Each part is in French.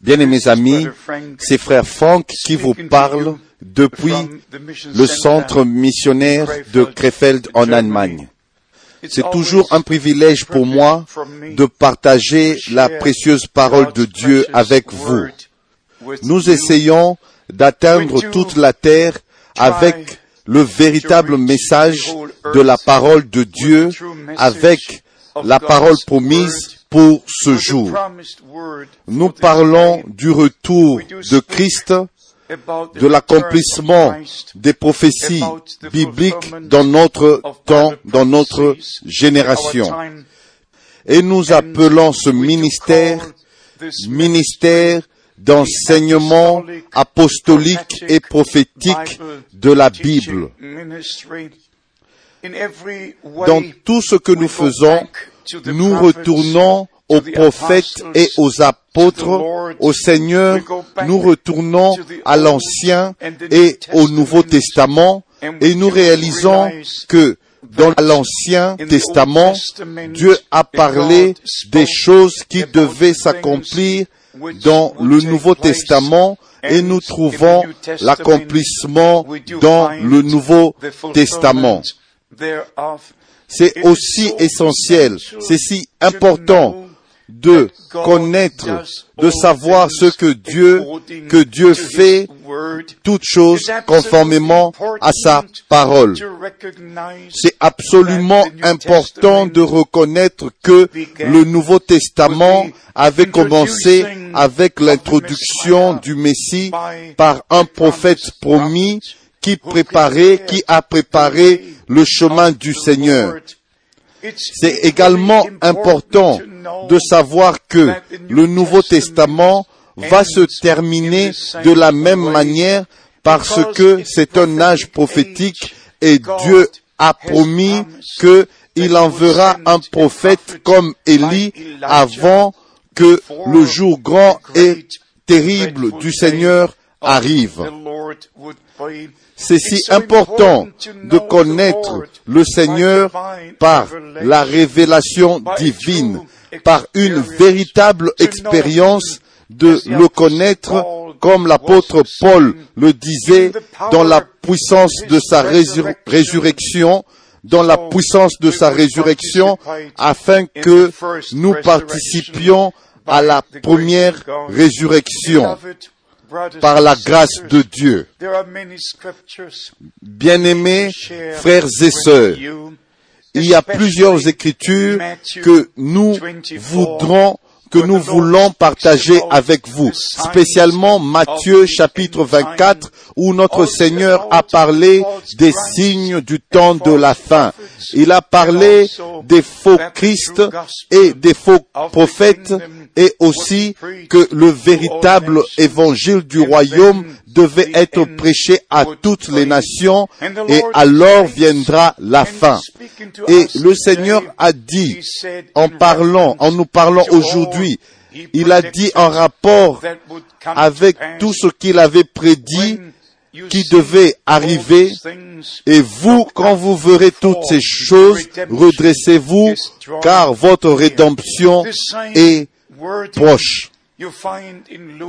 Bien-aimés amis, c'est frère Franck qui vous parle depuis le centre missionnaire de Krefeld en Allemagne. C'est toujours un privilège pour moi de partager la précieuse parole de Dieu avec vous. Nous essayons d'atteindre toute la terre avec le véritable message de la parole de Dieu, avec la parole promise pour ce jour. Nous parlons du retour de Christ, de l'accomplissement des prophéties bibliques dans notre temps, dans notre génération. Et nous appelons ce ministère ministère d'enseignement apostolique et prophétique de la Bible. Dans tout ce que nous faisons, nous retournons aux prophètes et aux apôtres, au Seigneur, nous retournons à l'Ancien et au Nouveau Testament. Et nous réalisons que dans l'Ancien Testament, Dieu a parlé des choses qui devaient s'accomplir dans le Nouveau Testament. Et nous trouvons l'accomplissement dans le Nouveau Testament. C'est aussi essentiel, c'est si important de connaître, de savoir ce que Dieu, que Dieu fait toutes choses conformément à sa parole. C'est absolument important de reconnaître que le Nouveau Testament avait commencé avec l'introduction du Messie par un prophète promis qui préparait, qui a préparé le chemin du Seigneur. C'est également important de savoir que le Nouveau Testament va se terminer de la même manière parce que c'est un âge prophétique et Dieu a promis qu'il enverra un prophète comme Élie avant que le jour grand et terrible du Seigneur arrive. C'est si important de connaître le Seigneur par la révélation divine, par une véritable expérience de le connaître comme l'apôtre Paul le disait dans la puissance de sa résurrection, dans la puissance de sa résurrection, afin que nous participions à la première résurrection par la grâce de Dieu. Bien-aimés frères et sœurs, il y a plusieurs écritures que nous voudrons que nous voulons partager avec vous, spécialement Matthieu chapitre 24, où notre Seigneur a parlé des signes du temps de la fin. Il a parlé des faux Christ et des faux prophètes et aussi que le véritable évangile du royaume devait être prêché à toutes les nations et alors viendra la fin. Et le Seigneur a dit, en parlant, en nous parlant aujourd'hui, il a dit en rapport avec tout ce qu'il avait prédit qui devait arriver, et vous, quand vous verrez toutes ces choses, redressez-vous, car votre rédemption est proche.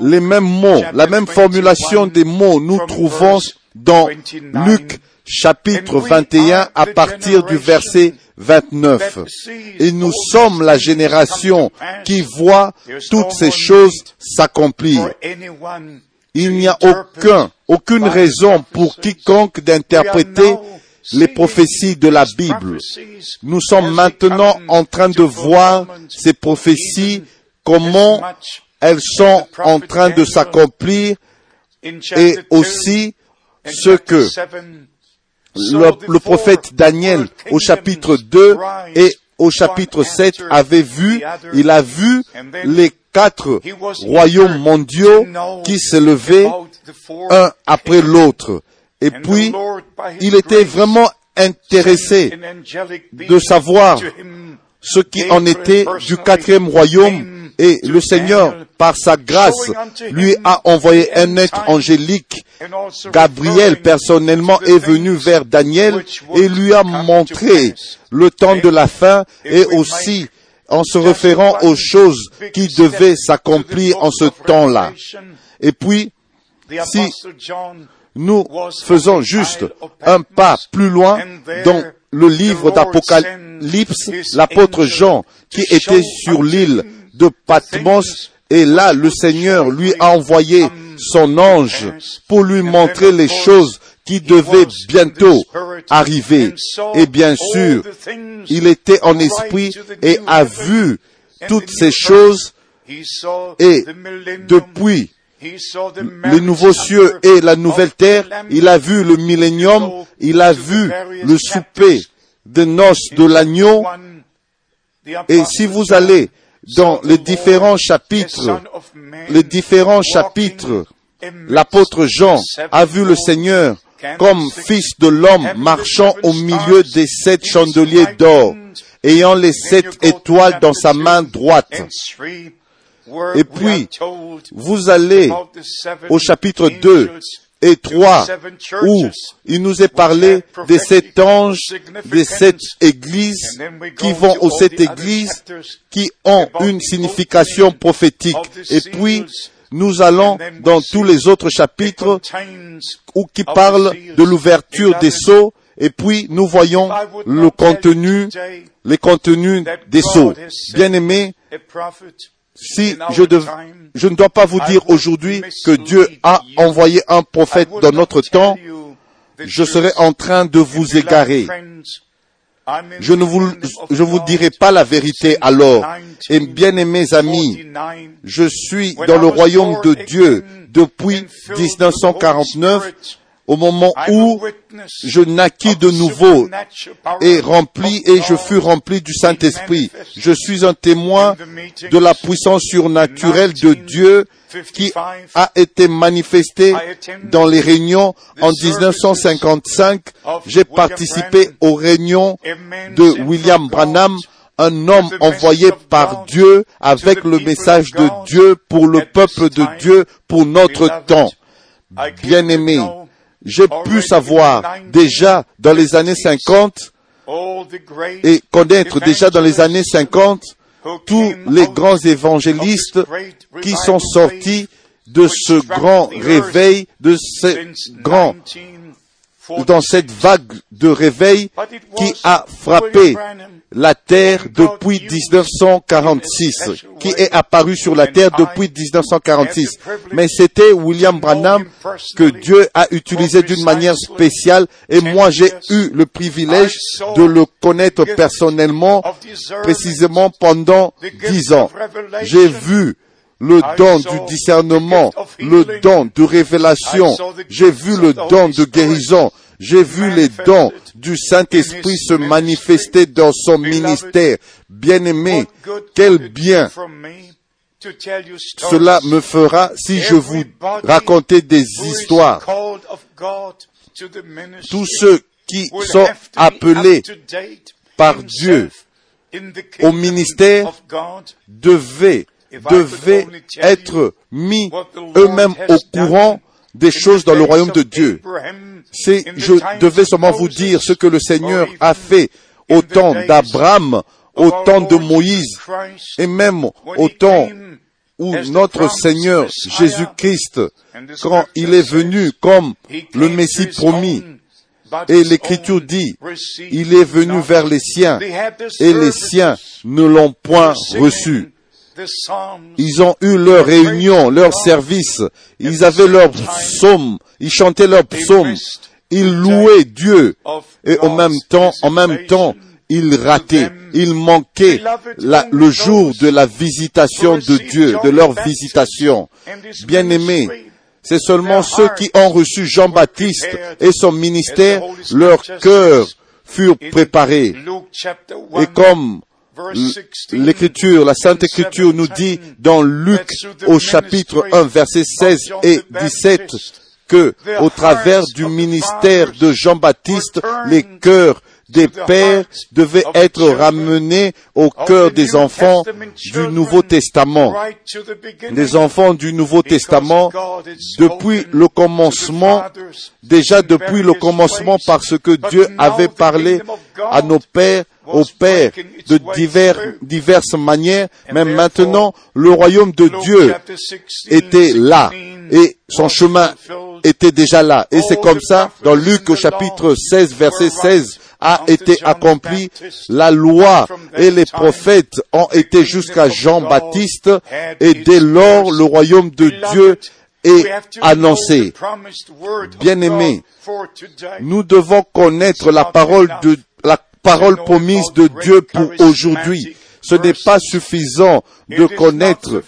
Les mêmes mots, la même formulation des mots, nous trouvons dans Luc chapitre 21 à partir du verset 29. Et nous sommes la génération qui voit toutes ces choses s'accomplir. Il n'y a aucun, aucune raison pour quiconque d'interpréter les prophéties de la Bible. Nous sommes maintenant en train de voir ces prophéties, comment elles sont en train de s'accomplir et aussi ce que le, prophète Daniel au chapitre 2 et au chapitre 7 avait vu, il a vu les quatre royaumes mondiaux qui s'élevaient un après l'autre. Et puis, il était vraiment intéressé de savoir ce qui en était du quatrième royaume et le Seigneur, par sa grâce, lui a envoyé un être angélique. Gabriel, personnellement, est venu vers Daniel et lui a montré le temps de la fin et aussi en se référant aux choses qui devaient s'accomplir en ce temps-là. Et puis, si nous faisons juste un pas plus loin dans le livre d'Apocalypse, l'apôtre Jean, qui était sur l'île de Patmos, et là, le Seigneur lui a envoyé son ange pour lui montrer les choses qui devaient bientôt arriver. Et bien sûr, il était en esprit et a vu toutes ces choses et depuis les nouveaux cieux et la nouvelle terre, il a vu le millénium, il a vu le souper de noces de l'agneau. Et si vous allez dans les différents chapitres, les différents chapitres, l'apôtre Jean a vu le Seigneur comme fils de l'homme marchant au milieu des sept chandeliers d'or, ayant les sept étoiles dans sa main droite. Et puis, vous allez au chapitre 2 et 3, où il nous est parlé des sept anges, des sept églises qui vont aux sept églises qui ont une signification prophétique. Et puis, nous allons dans tous les autres chapitres où qui parlent de l'ouverture des sceaux et puis nous voyons le contenu, les contenus des sceaux. Bien aimés, si je, je ne dois pas vous dire aujourd'hui que Dieu a envoyé un prophète dans notre temps, je serai en train de vous égarer. Je ne vous, je vous dirai pas la vérité alors. Et bien aimés amis, je suis dans le royaume de Dieu depuis 1949 au moment où je naquis de nouveau et rempli et je fus rempli du Saint-Esprit. Je suis un témoin de la puissance surnaturelle de Dieu qui a été manifestée dans les réunions en 1955. J'ai participé aux réunions de William Branham un homme envoyé par Dieu avec le message de Dieu pour le peuple de Dieu pour notre temps. Bien-aimé, j'ai pu savoir déjà dans les années 50 et connaître déjà dans les années 50 tous les grands évangélistes qui sont sortis de ce grand réveil, de ce grand, dans cette vague de réveil qui a frappé la terre depuis 1946, qui est apparu sur la terre depuis 1946. Mais c'était William Branham que Dieu a utilisé d'une manière spéciale et moi j'ai eu le privilège de le connaître personnellement, précisément pendant dix ans. J'ai vu le don du discernement, le don de révélation, j'ai vu le don de guérison, j'ai vu les dons du Saint-Esprit se manifester dans son ministère. Bien-aimé, quel bien cela me fera si je vous racontais des histoires. Tous ceux qui sont appelés par Dieu au ministère devaient, devaient être mis eux-mêmes au courant des choses dans le royaume de Dieu. C'est, je devais seulement vous dire ce que le Seigneur a fait au temps d'Abraham, au temps de Moïse, et même au temps où notre Seigneur Jésus-Christ, quand il est venu comme le Messie promis, et l'Écriture dit, il est venu vers les siens, et les siens ne l'ont point reçu. Ils ont eu leur réunion, leur service. Ils avaient leur psaume. Ils chantaient leur psaume. Ils louaient Dieu. Et en même temps, en même temps, ils rataient, ils manquaient le jour de la visitation de Dieu, de leur visitation. Bien-aimés, c'est seulement ceux qui ont reçu Jean-Baptiste et son ministère, leur cœur furent préparés. Et comme L'écriture, la Sainte Écriture nous dit dans Luc au chapitre 1 verset 16 et 17 que au travers du ministère de Jean-Baptiste, les cœurs des pères devaient être ramenés au cœur des enfants du Nouveau Testament. Les enfants du Nouveau Testament, depuis le commencement, déjà depuis le commencement parce que Dieu avait parlé à nos pères opère de diverses manières, mais maintenant le royaume de Dieu était là et son chemin était déjà là. Et c'est comme ça, dans Luc au chapitre 16, verset 16, a été accompli. La loi et les prophètes ont été jusqu'à Jean-Baptiste et dès lors le royaume de Dieu est annoncé. Bien-aimés, nous devons connaître la parole de parole promise de Dieu pour aujourd'hui. Ce n'est pas suffisant de connaître,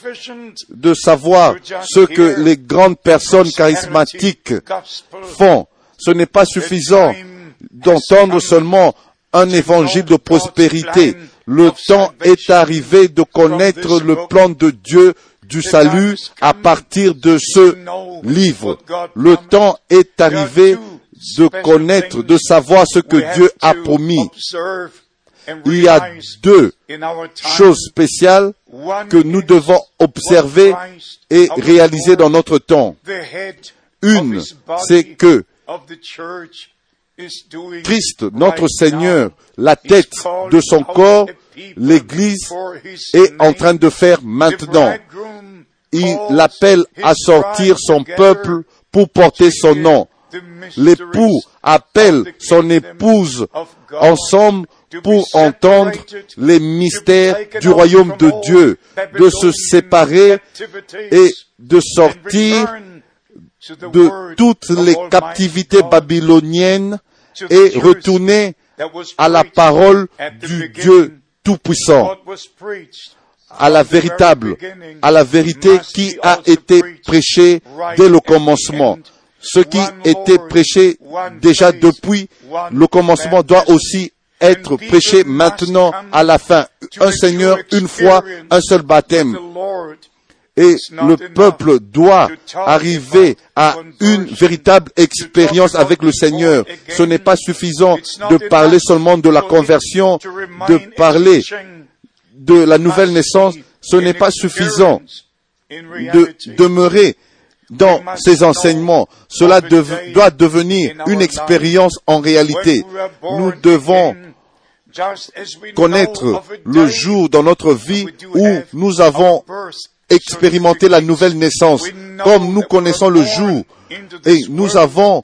de savoir ce que les grandes personnes charismatiques font. Ce n'est pas suffisant d'entendre seulement un évangile de prospérité. Le temps est arrivé de connaître le plan de Dieu du salut à partir de ce livre. Le temps est arrivé de connaître, de savoir ce que Dieu a promis. Il y a deux choses spéciales que nous devons observer et réaliser dans notre temps. Une, c'est que Christ, notre Seigneur, la tête de son corps, l'Église, est en train de faire maintenant. Il l'appelle à sortir son peuple pour porter son nom. L'époux appelle son épouse ensemble pour entendre les mystères du royaume de Dieu, de se séparer et de sortir de toutes les captivités babyloniennes et retourner à la parole du Dieu Tout-Puissant, à la véritable, à la vérité qui a été prêchée dès le commencement. Ce qui était prêché déjà depuis le commencement doit aussi être prêché maintenant à la fin. Un Seigneur, une fois, un seul baptême. Et le peuple doit arriver à une véritable expérience avec le Seigneur. Ce n'est pas suffisant de parler seulement de la conversion, de parler de la nouvelle naissance. Ce n'est pas suffisant de demeurer dans ces enseignements. Cela doit devenir une expérience en réalité. Nous devons connaître le jour dans notre vie où nous avons expérimenter la nouvelle naissance, comme nous connaissons le jour et nous avons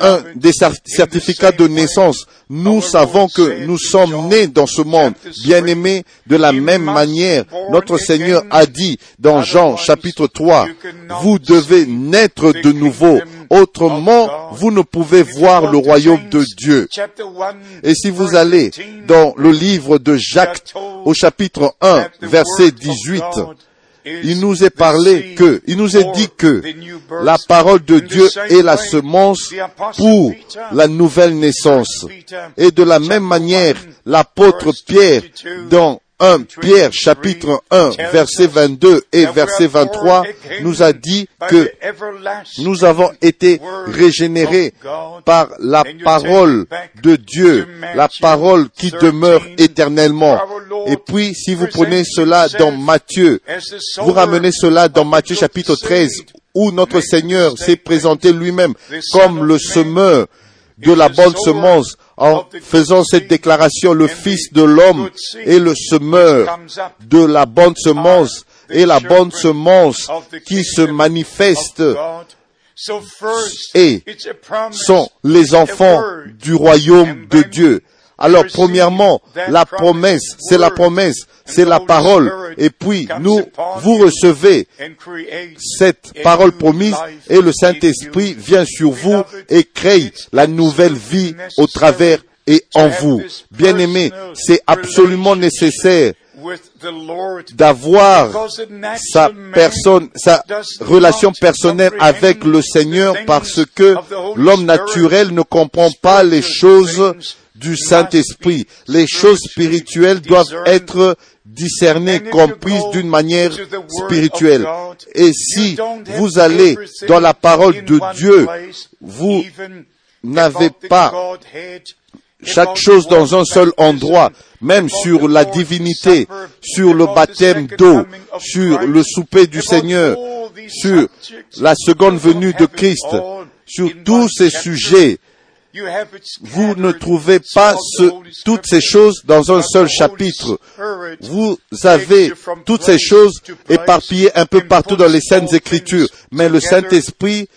un des certificats de naissance. Nous savons que nous sommes nés dans ce monde, bien-aimés de la même manière. Notre Seigneur a dit dans Jean chapitre 3, vous devez naître de nouveau. Autrement, vous ne pouvez voir le royaume de Dieu. Et si vous allez dans le livre de Jacques au chapitre 1, verset 18, il nous est parlé que, il nous est dit que la parole de Dieu est la semence pour la nouvelle naissance. Et de la même manière, l'apôtre Pierre, dans 1 Pierre chapitre 1 verset 22 et verset 23 nous a dit que nous avons été régénérés par la parole de Dieu, la parole qui demeure éternellement. Et puis, si vous prenez cela dans Matthieu, vous ramenez cela dans Matthieu chapitre 13, où notre Seigneur s'est présenté lui-même comme le semeur de la bonne semence en faisant cette déclaration, le Fils de l'homme est le semeur de la bonne semence et la bonne semence qui se manifeste et sont les enfants du royaume de Dieu. Alors, premièrement, la promesse, c'est la promesse, c'est la parole. Et puis, nous, vous recevez cette parole promise et le Saint-Esprit vient sur vous et crée la nouvelle vie au travers et en vous. bien aimé, c'est absolument nécessaire d'avoir sa personne, sa relation personnelle avec le Seigneur parce que l'homme naturel ne comprend pas les choses du Saint-Esprit. Les choses spirituelles doivent être discernées, comprises d'une manière spirituelle. Et si vous allez dans la parole de Dieu, vous n'avez pas chaque chose dans un seul endroit, même sur la divinité, sur le baptême d'eau, sur le souper du Seigneur, sur la seconde venue de Christ, sur tous ces sujets Vous ne trouvez pas ce, toutes ces choses dans un seul chapitre. Vous avez toutes ces choses éparpillées un peu partout dans les Saintes Écritures. Mais le Saint-Esprit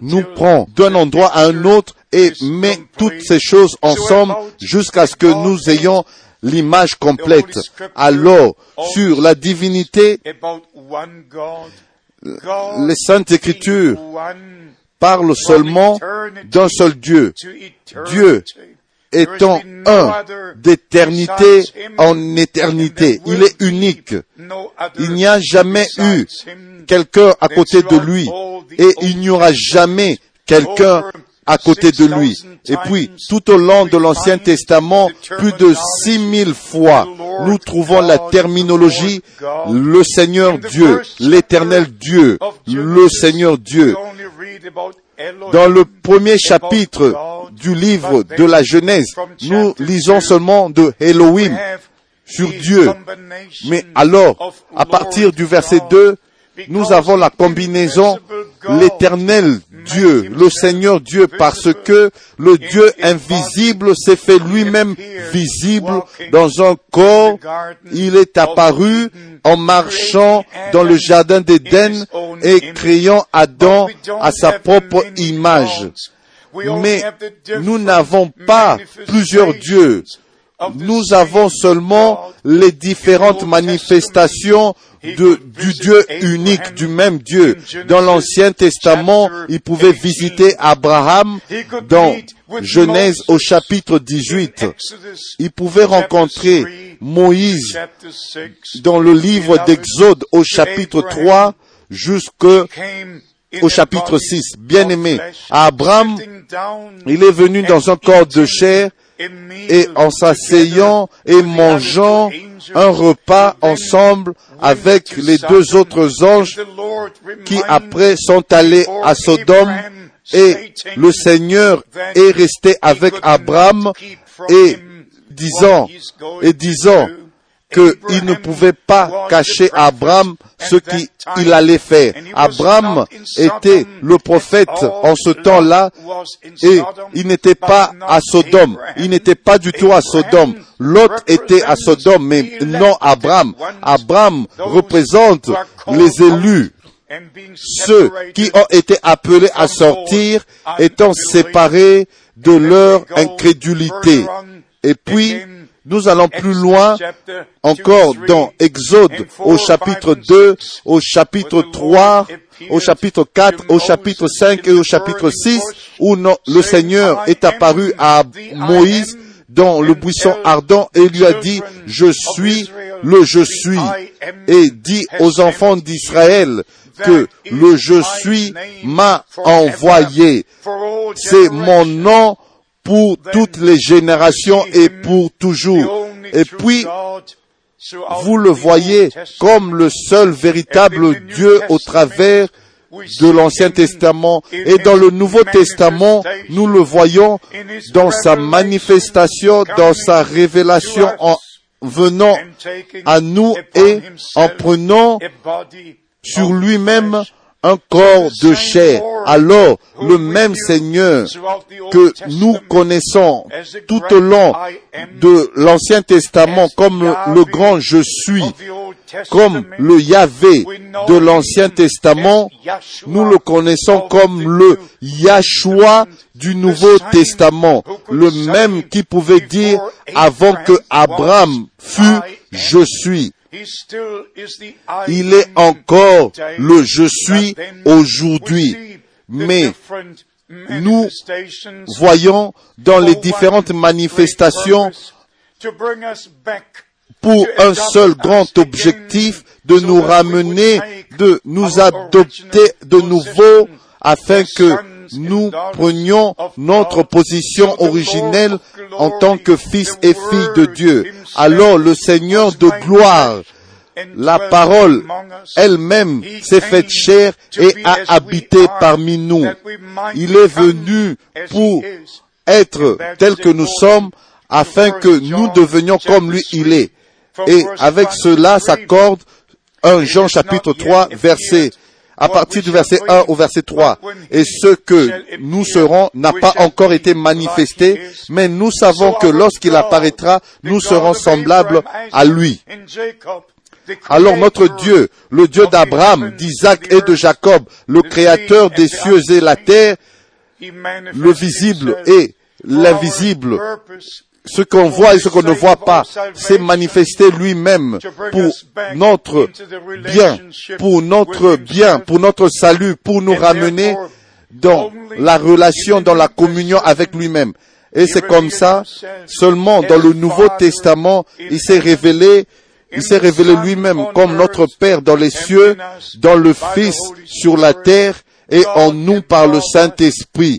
nous prend d'un endroit à un autre et met toutes ces choses ensemble jusqu'à ce que nous ayons l'image complète. Alors, sur la divinité, les saintes écritures parlent seulement d'un seul Dieu. Dieu étant un d'éternité en éternité. Il est unique. Il n'y a jamais eu quelqu'un à côté de lui et il n'y aura jamais quelqu'un à côté de lui. Et puis, tout au long de l'Ancien Testament, plus de six mille fois, nous trouvons la terminologie le Seigneur Dieu, l'éternel Dieu, le Seigneur Dieu. Dans le premier chapitre du livre de la Genèse, nous lisons seulement de Elohim sur Dieu. Mais alors, à partir du verset 2, nous avons la combinaison l'éternel Dieu, le Seigneur Dieu, parce que le Dieu invisible s'est fait lui-même visible dans un corps. Il est apparu en marchant dans le jardin d'Éden et créant Adam à sa propre image. Mais nous n'avons pas plusieurs dieux. Nous avons seulement les différentes manifestations du Dieu unique, du même Dieu. Dans l'Ancien Testament, il pouvait visiter Abraham dans Genèse au chapitre 18. Il pouvait rencontrer Moïse dans le livre d'Exode au chapitre 3 jusqu'au chapitre 6. Bien aimé, Abraham, il est venu dans un corps de chair et en s'asseyant et mangeant un repas ensemble avec les deux autres anges qui après sont allés à Sodome. Et le Seigneur est resté avec Abraham et disant, et disant, qu'il ne pouvait pas cacher à Abraham ce qu'il allait faire. Abraham était le prophète en ce temps-là et il n'était pas à Sodome. Il n'était pas du tout à Sodome. L'autre était à Sodome, mais non Abraham. Abraham représente les élus ceux qui ont été appelés à sortir étant séparés de leur incrédulité. Et puis, nous allons plus loin encore dans Exode au chapitre 2, au chapitre 3, au chapitre 4, au chapitre 5 et au chapitre 6 où le Seigneur est apparu à Moïse dans le buisson ardent et lui a dit, je suis le je suis, et dit aux enfants d'Israël que le je suis m'a envoyé. C'est mon nom pour toutes les générations et pour toujours. Et puis, vous le voyez comme le seul véritable Dieu au travers de l'Ancien Testament. Et dans le Nouveau Testament, nous le voyons dans sa manifestation, dans sa révélation en venant à nous et en prenant sur lui-même un corps de chair. Alors, le même Seigneur que nous connaissons tout au long de l'Ancien Testament comme le grand je suis, comme le Yahvé de l'Ancien Testament, nous le connaissons comme le Yahshua du Nouveau Testament, le même qui pouvait dire avant que Abraham fût je suis. Il est encore le je suis aujourd'hui. Mais nous voyons dans les différentes manifestations pour un seul grand objectif de nous ramener, de nous adopter de nouveau afin que nous prenions notre position originelle en tant que fils et filles de Dieu. Alors le Seigneur de gloire, la parole elle-même s'est faite chair et a habité parmi nous. Il est venu pour être tel que nous sommes afin que nous devenions comme lui il est. Et avec cela s'accorde un Jean chapitre 3 verset à partir du verset 1 au verset 3. Et ce que nous serons n'a pas encore été manifesté, mais nous savons que lorsqu'il apparaîtra, nous serons semblables à lui. Alors notre Dieu, le Dieu d'Abraham, d'Isaac et de Jacob, le Créateur des cieux et la terre, le visible et l'invisible, ce qu'on voit et ce qu'on ne voit pas, s'est manifesté lui-même pour notre bien, pour notre bien, pour notre salut, pour nous ramener dans la relation, dans la communion avec lui-même. Et c'est comme ça, seulement dans le Nouveau Testament, il s'est révélé il s'est révélé lui-même comme notre Père dans les cieux, dans le Fils sur la terre et en nous par le Saint-Esprit.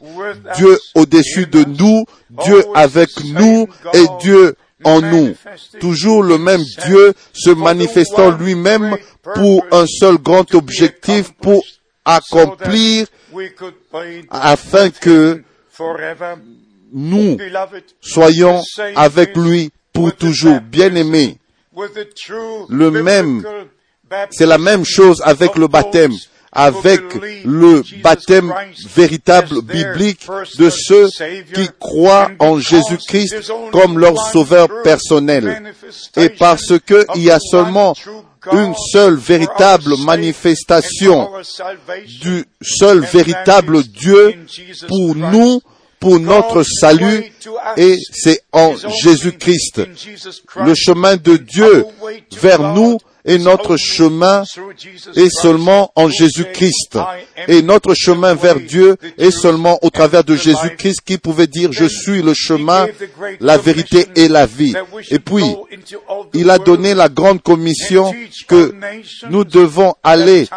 Dieu au-dessus de nous, Dieu avec nous et Dieu en nous. Toujours le même Dieu se manifestant lui-même pour un seul grand objectif, pour accomplir afin que nous soyons avec lui pour toujours. Bien-aimés, le même, c'est la même chose avec le baptême, avec le baptême véritable biblique de ceux qui croient en Jésus-Christ comme leur sauveur personnel. Et parce qu'il y a seulement une seule véritable manifestation du seul véritable Dieu pour nous, pour notre salut et c'est en Jésus-Christ. Le chemin de Dieu vers nous et notre chemin est seulement en Jésus-Christ. Et notre chemin vers Dieu est seulement au travers de Jésus-Christ qui pouvait dire je suis le chemin, la vérité et la vie. Et puis, il a donné la grande commission que nous devons aller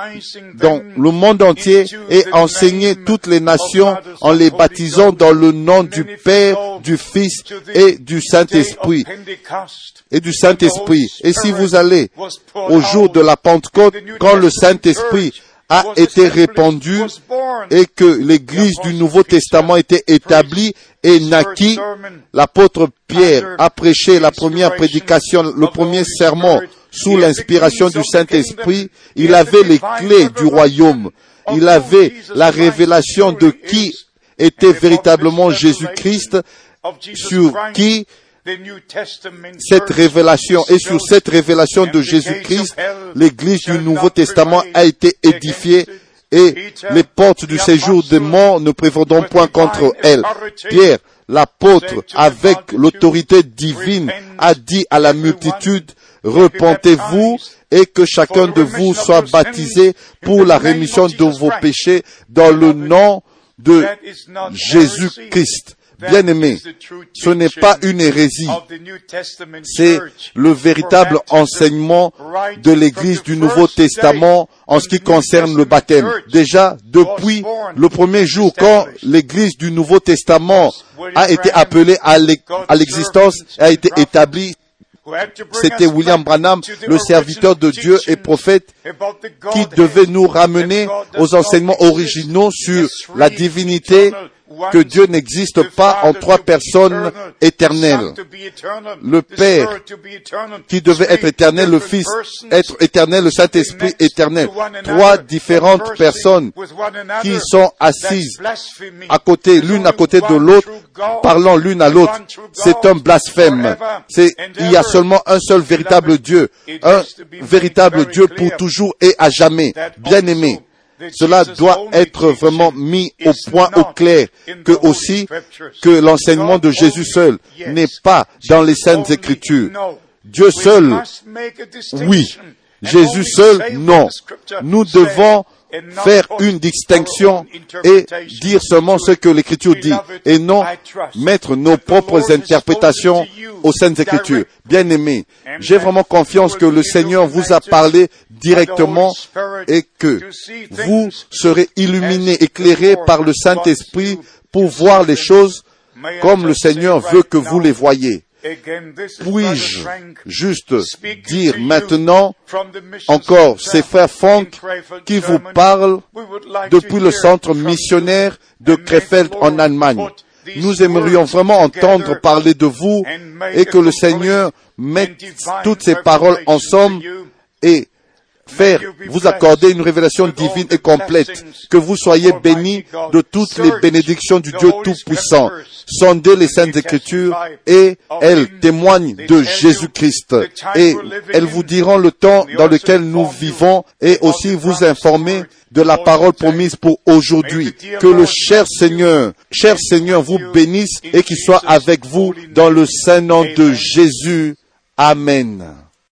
dans le monde entier et enseigner toutes les nations en les baptisant dans le nom du Père, du Fils et du Saint-Esprit. Et du Saint-Esprit. Et si vous allez au jour de la Pentecôte, quand le Saint-Esprit a été répandu et que l'Église du Nouveau Testament était établie et naquit, l'apôtre Pierre a prêché la première prédication, le premier sermon sous l'inspiration du Saint-Esprit. Il avait les clés du royaume. Il avait la révélation de qui était véritablement Jésus-Christ, sur qui cette révélation et sur cette révélation de Jésus-Christ, l'Église du Nouveau Testament a été édifiée et les portes du séjour des morts ne prévaudront point contre elle. Pierre, l'apôtre, avec l'autorité divine, a dit à la multitude, repentez-vous et que chacun de vous soit baptisé pour la rémission de vos péchés dans le nom de Jésus-Christ. Bien-aimé, ce n'est pas une hérésie, c'est le véritable enseignement de l'Église du Nouveau Testament en ce qui concerne le baptême. Déjà, depuis le premier jour, quand l'Église du Nouveau Testament a été appelée à l'existence, a été établie, c'était William Branham, le serviteur de Dieu et prophète, qui devait nous ramener aux enseignements originaux sur la divinité que Dieu n'existe pas en trois personnes éternelles. Le Père qui devait être éternel, le Fils être éternel, le Saint-Esprit éternel. Trois différentes personnes qui sont assises à côté, l'une à côté de l'autre, parlant l'une à l'autre. C'est un blasphème. C'est, il y a seulement un seul véritable Dieu. Un véritable Dieu pour toujours et à jamais. Bien aimé. Cela doit être vraiment mis au point au clair que aussi que l'enseignement de Jésus seul n'est pas dans les saintes écritures. Dieu seul, oui. Jésus seul, non. Nous devons faire une distinction et dire seulement ce que l'Écriture dit et non mettre nos propres interprétations aux Saintes Écritures. Bien aimé, j'ai vraiment confiance que le Seigneur vous a parlé directement et que vous serez illuminés, éclairés par le Saint-Esprit pour voir les choses comme le Seigneur veut que vous les voyez. Puis-je juste dire maintenant encore, c'est frère Frank qui vous parle depuis le centre missionnaire de Krefeld en Allemagne. Nous aimerions vraiment entendre parler de vous et que le Seigneur mette toutes ces paroles ensemble et faire, vous accorder une révélation divine et complète. Que vous soyez bénis de toutes les bénédictions du Dieu Tout-Puissant. Sondez les Saintes Écritures et elles témoignent de Jésus-Christ. Et elles vous diront le temps dans lequel nous vivons et aussi vous informer de la parole promise pour aujourd'hui. Que le cher Seigneur, cher Seigneur vous bénisse et qu'il soit avec vous dans le saint nom de Jésus. Amen.